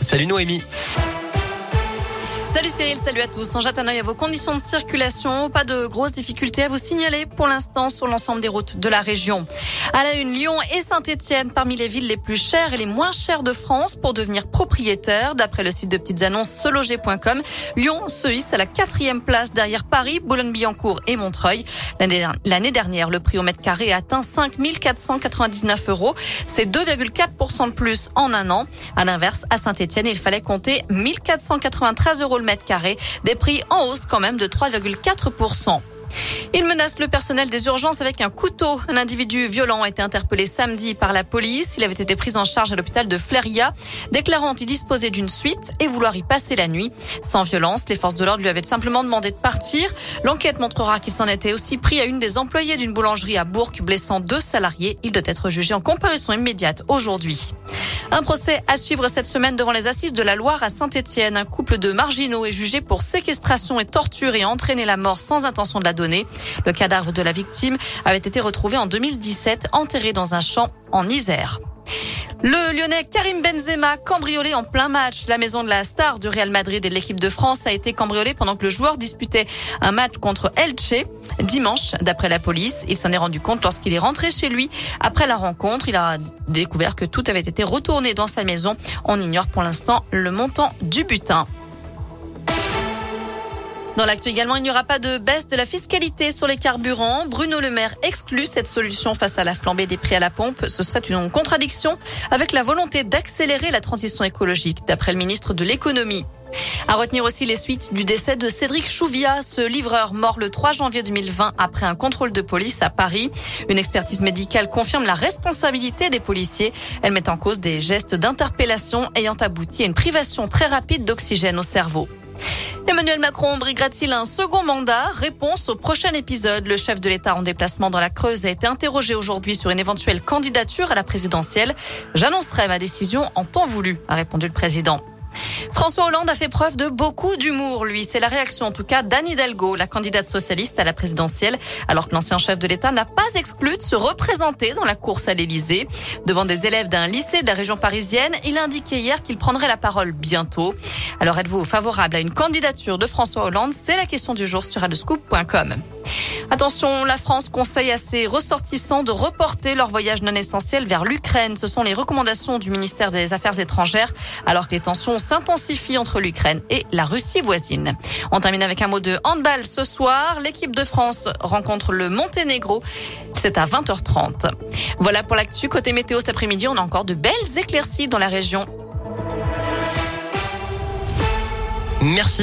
Salut Noémie. Salut Cyril, salut à tous. On jette un œil à vos conditions de circulation. Pas de grosses difficultés à vous signaler pour l'instant sur l'ensemble des routes de la région. À la une, Lyon et Saint-Etienne parmi les villes les plus chères et les moins chères de France pour devenir propriétaire. D'après le site de petites annonces seloger.com, Lyon se hisse à la quatrième place derrière Paris, Boulogne-Billancourt et Montreuil. L'année dernière, le prix au mètre carré a atteint 5 499 euros. C'est 2,4% de plus en un an. À l'inverse, à Saint-Etienne, il fallait compter 1493 euros le mètre carré. Des prix en hausse quand même de 3,4%. Il menace le personnel des urgences avec un couteau. Un individu violent a été interpellé samedi par la police. Il avait été pris en charge à l'hôpital de Fléria, déclarant y disposer d'une suite et vouloir y passer la nuit. Sans violence, les forces de l'ordre lui avaient simplement demandé de partir. L'enquête montrera qu'il s'en était aussi pris à une des employées d'une boulangerie à Bourg, blessant deux salariés. Il doit être jugé en comparution immédiate aujourd'hui. Un procès à suivre cette semaine devant les assises de la Loire à Saint-Etienne. Un couple de marginaux est jugé pour séquestration et torture et entraîner la mort sans intention de la donner. Le cadavre de la victime avait été retrouvé en 2017, enterré dans un champ en Isère. Le Lyonnais Karim Benzema cambriolé en plein match. La maison de la star du Real Madrid et de l'équipe de France a été cambriolée pendant que le joueur disputait un match contre Elche dimanche. D'après la police, il s'en est rendu compte lorsqu'il est rentré chez lui. Après la rencontre, il a découvert que tout avait été retourné dans sa maison. On ignore pour l'instant le montant du butin. Dans l'actu également, il n'y aura pas de baisse de la fiscalité sur les carburants. Bruno Le Maire exclut cette solution face à la flambée des prix à la pompe. Ce serait une contradiction avec la volonté d'accélérer la transition écologique, d'après le ministre de l'économie. À retenir aussi les suites du décès de Cédric Chouvia, ce livreur mort le 3 janvier 2020 après un contrôle de police à Paris. Une expertise médicale confirme la responsabilité des policiers. Elle met en cause des gestes d'interpellation ayant abouti à une privation très rapide d'oxygène au cerveau. Emmanuel Macron briguera-t-il un second mandat Réponse au prochain épisode. Le chef de l'État en déplacement dans la Creuse a été interrogé aujourd'hui sur une éventuelle candidature à la présidentielle. J'annoncerai ma décision en temps voulu, a répondu le président. François Hollande a fait preuve de beaucoup d'humour, lui. C'est la réaction, en tout cas, d'Anne Hidalgo, la candidate socialiste à la présidentielle, alors que l'ancien chef de l'État n'a pas exclu de se représenter dans la course à l'Élysée. Devant des élèves d'un lycée de la région parisienne, il a indiqué hier qu'il prendrait la parole bientôt. Alors êtes-vous favorable à une candidature de François Hollande? C'est la question du jour sur radescoop.com. Attention, la France conseille à ses ressortissants de reporter leur voyage non essentiel vers l'Ukraine. Ce sont les recommandations du ministère des Affaires étrangères alors que les tensions s'intensifient entre l'Ukraine et la Russie voisine. On termine avec un mot de handball ce soir. L'équipe de France rencontre le Monténégro. C'est à 20h30. Voilà pour l'actu. Côté météo cet après-midi, on a encore de belles éclaircies dans la région. Merci.